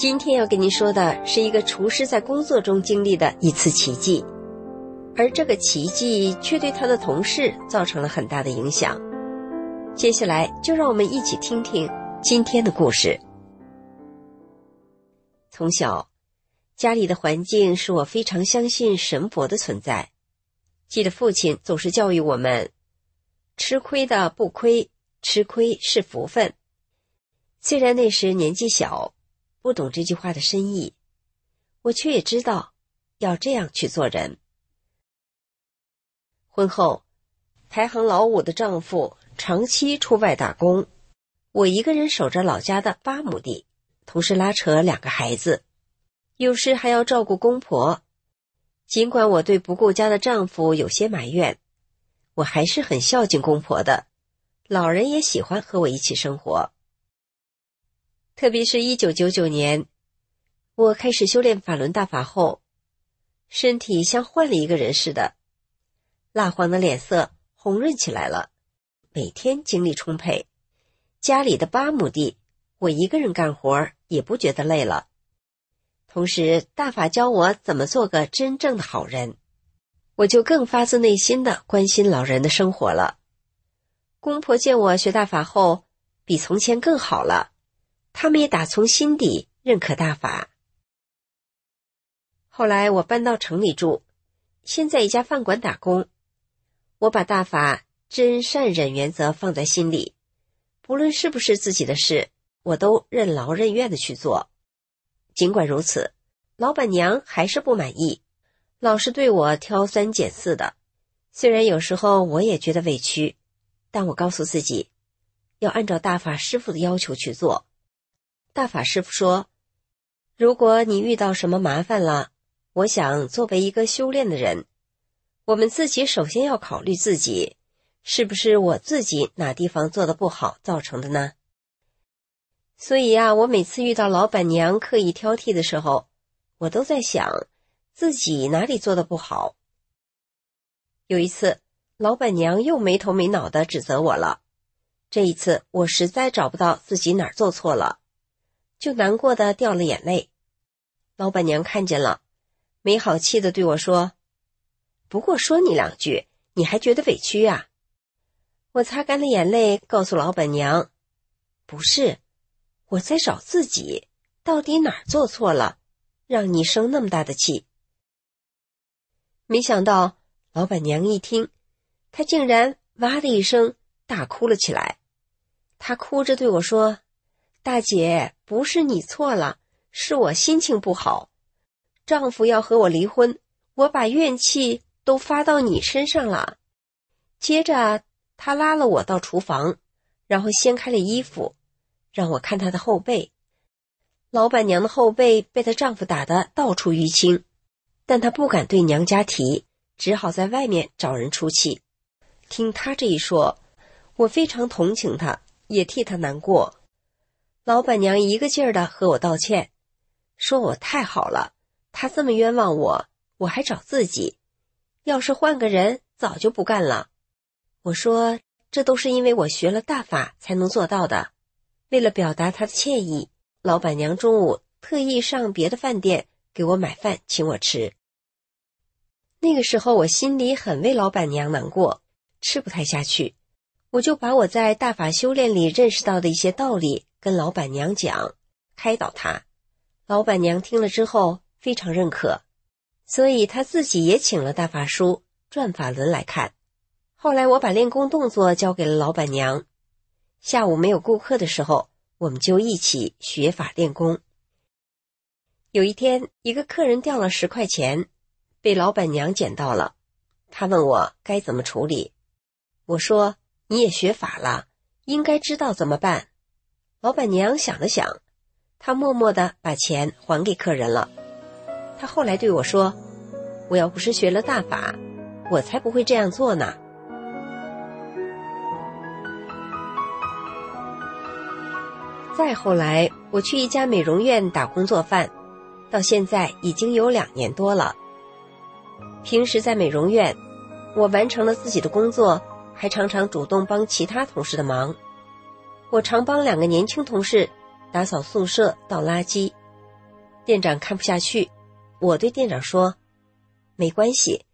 今天要跟您说的是一个厨师在工作中经历的一次奇迹。而这个奇迹却对他的同事造成了很大的影响。接下来，就让我们一起听听今天的故事。从小，家里的环境使我非常相信神佛的存在。记得父亲总是教育我们：“吃亏的不亏，吃亏是福分。”虽然那时年纪小，不懂这句话的深意，我却也知道要这样去做人。婚后，排行老五的丈夫长期出外打工，我一个人守着老家的八亩地，同时拉扯两个孩子，有时还要照顾公婆。尽管我对不顾家的丈夫有些埋怨，我还是很孝敬公婆的。老人也喜欢和我一起生活。特别是一九九九年，我开始修炼法轮大法后，身体像换了一个人似的。蜡黄的脸色红润起来了，每天精力充沛。家里的八亩地，我一个人干活也不觉得累了。同时，大法教我怎么做个真正的好人，我就更发自内心的关心老人的生活了。公婆见我学大法后，比从前更好了，他们也打从心底认可大法。后来我搬到城里住，先在一家饭馆打工。我把大法真善忍原则放在心里，不论是不是自己的事，我都任劳任怨的去做。尽管如此，老板娘还是不满意，老是对我挑三拣四的。虽然有时候我也觉得委屈，但我告诉自己，要按照大法师傅的要求去做。大法师傅说：“如果你遇到什么麻烦了，我想作为一个修炼的人。”我们自己首先要考虑自己，是不是我自己哪地方做的不好造成的呢？所以呀，我每次遇到老板娘刻意挑剔的时候，我都在想自己哪里做的不好。有一次，老板娘又没头没脑的指责我了，这一次我实在找不到自己哪儿做错了，就难过的掉了眼泪。老板娘看见了，没好气的对我说。不过说你两句，你还觉得委屈呀？我擦干了眼泪，告诉老板娘：“不是，我在找自己，到底哪儿做错了，让你生那么大的气？”没想到老板娘一听，她竟然哇的一声大哭了起来。她哭着对我说：“大姐，不是你错了，是我心情不好，丈夫要和我离婚，我把怨气。”都发到你身上了。接着，他拉了我到厨房，然后掀开了衣服，让我看他的后背。老板娘的后背被她丈夫打得到处淤青，但她不敢对娘家提，只好在外面找人出气。听她这一说，我非常同情她，也替她难过。老板娘一个劲儿的和我道歉，说我太好了，他这么冤枉我，我还找自己。要是换个人，早就不干了。我说，这都是因为我学了大法才能做到的。为了表达他的歉意，老板娘中午特意上别的饭店给我买饭，请我吃。那个时候，我心里很为老板娘难过，吃不太下去。我就把我在大法修炼里认识到的一些道理跟老板娘讲，开导她。老板娘听了之后非常认可。所以他自己也请了大法书《转法轮》来看。后来我把练功动作交给了老板娘。下午没有顾客的时候，我们就一起学法练功。有一天，一个客人掉了十块钱，被老板娘捡到了。他问我该怎么处理。我说：“你也学法了，应该知道怎么办。”老板娘想了想，她默默的把钱还给客人了。她后来对我说：“我要不是学了大法，我才不会这样做呢。再后来，我去一家美容院打工做饭，到现在已经有两年多了。平时在美容院，我完成了自己的工作，还常常主动帮其他同事的忙。我常帮两个年轻同事打扫宿舍、倒垃圾。店长看不下去，我对店长说：“没关系，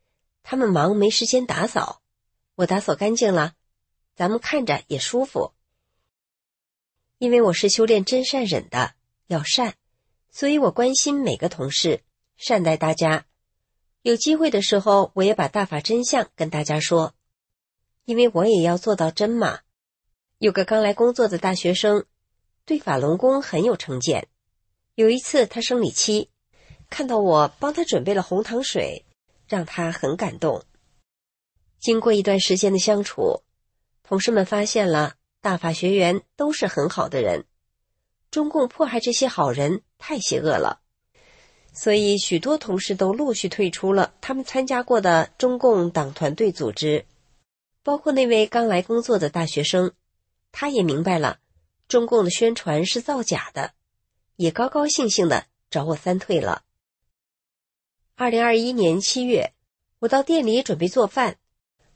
他们忙没时间打扫，我打扫干净了，咱们看着也舒服。”因为我是修炼真善忍的，要善，所以我关心每个同事，善待大家。有机会的时候，我也把大法真相跟大家说，因为我也要做到真嘛。有个刚来工作的大学生，对法轮功很有成见。有一次他生理期，看到我帮他准备了红糖水，让他很感动。经过一段时间的相处，同事们发现了。大法学员都是很好的人，中共迫害这些好人太邪恶了，所以许多同事都陆续退出了他们参加过的中共党团队组织，包括那位刚来工作的大学生，他也明白了中共的宣传是造假的，也高高兴兴的找我三退了。二零二一年七月，我到店里准备做饭，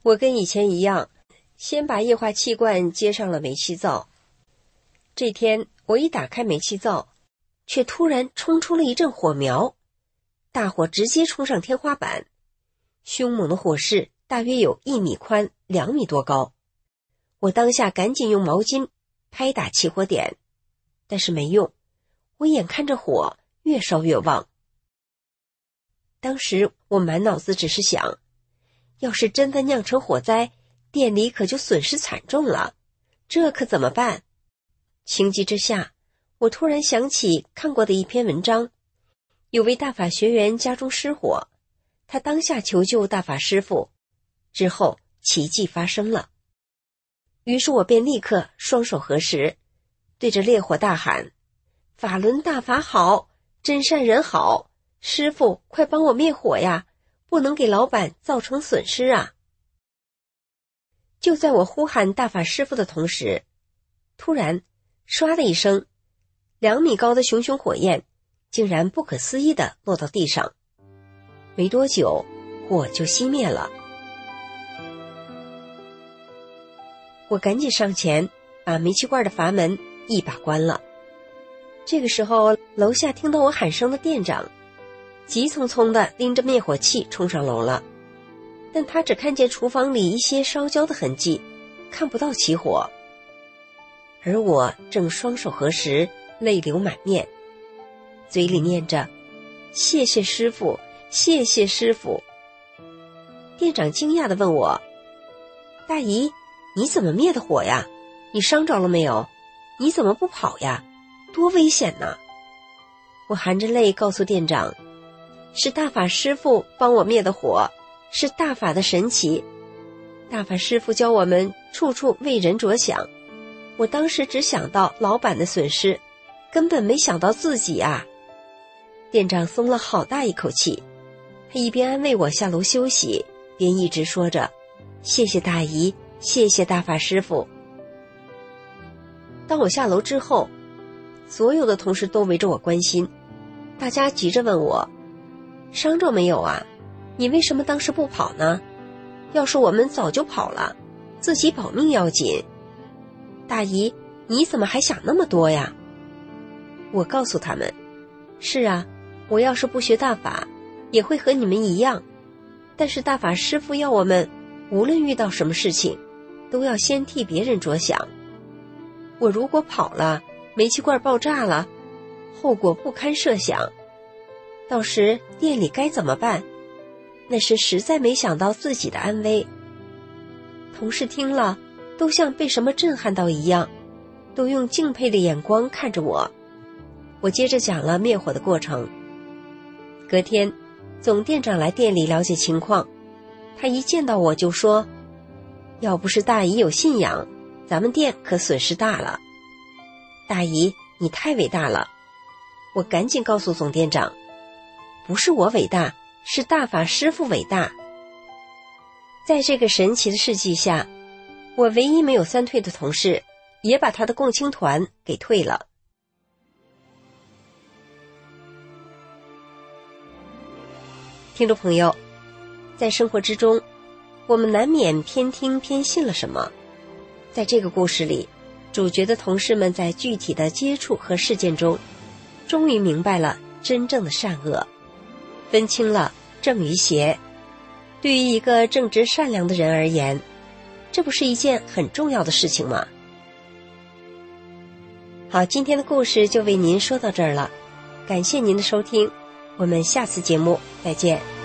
我跟以前一样。先把液化气罐接上了煤气灶。这天，我一打开煤气灶，却突然冲出了一阵火苗，大火直接冲上天花板，凶猛的火势大约有一米宽、两米多高。我当下赶紧用毛巾拍打起火点，但是没用，我眼看着火越烧越旺。当时我满脑子只是想，要是真的酿成火灾。店里可就损失惨重了，这可怎么办？情急之下，我突然想起看过的一篇文章，有位大法学员家中失火，他当下求救大法师父，之后奇迹发生了。于是我便立刻双手合十，对着烈火大喊：“法轮大法好，真善人好，师傅快帮我灭火呀！不能给老板造成损失啊！”就在我呼喊大法师傅的同时，突然，唰的一声，两米高的熊熊火焰竟然不可思议的落到地上。没多久，火就熄灭了。我赶紧上前，把煤气罐的阀门一把关了。这个时候，楼下听到我喊声的店长，急匆匆的拎着灭火器冲上楼了。但他只看见厨房里一些烧焦的痕迹，看不到起火。而我正双手合十，泪流满面，嘴里念着：“谢谢师傅，谢谢师傅。”店长惊讶的问我：“大姨，你怎么灭的火呀？你伤着了没有？你怎么不跑呀？多危险呐！”我含着泪告诉店长：“是大法师傅帮我灭的火。”是大法的神奇，大法师傅教我们处处为人着想。我当时只想到老板的损失，根本没想到自己啊。店长松了好大一口气，他一边安慰我下楼休息，边一直说着：“谢谢大姨，谢谢大法师傅。”当我下楼之后，所有的同事都围着我关心，大家急着问我：“伤着没有啊？”你为什么当时不跑呢？要是我们早就跑了，自己保命要紧。大姨，你怎么还想那么多呀？我告诉他们：是啊，我要是不学大法，也会和你们一样。但是大法师傅要我们，无论遇到什么事情，都要先替别人着想。我如果跑了，煤气罐爆炸了，后果不堪设想。到时店里该怎么办？那是实在没想到自己的安危。同事听了，都像被什么震撼到一样，都用敬佩的眼光看着我。我接着讲了灭火的过程。隔天，总店长来店里了解情况，他一见到我就说：“要不是大姨有信仰，咱们店可损失大了。”大姨，你太伟大了！我赶紧告诉总店长：“不是我伟大。”是大法师父伟大。在这个神奇的事迹下，我唯一没有三退的同事，也把他的共青团给退了。听众朋友，在生活之中，我们难免偏听偏信了什么。在这个故事里，主角的同事们在具体的接触和事件中，终于明白了真正的善恶，分清了正与邪。对于一个正直善良的人而言，这不是一件很重要的事情吗？好，今天的故事就为您说到这儿了，感谢您的收听，我们下次节目再见。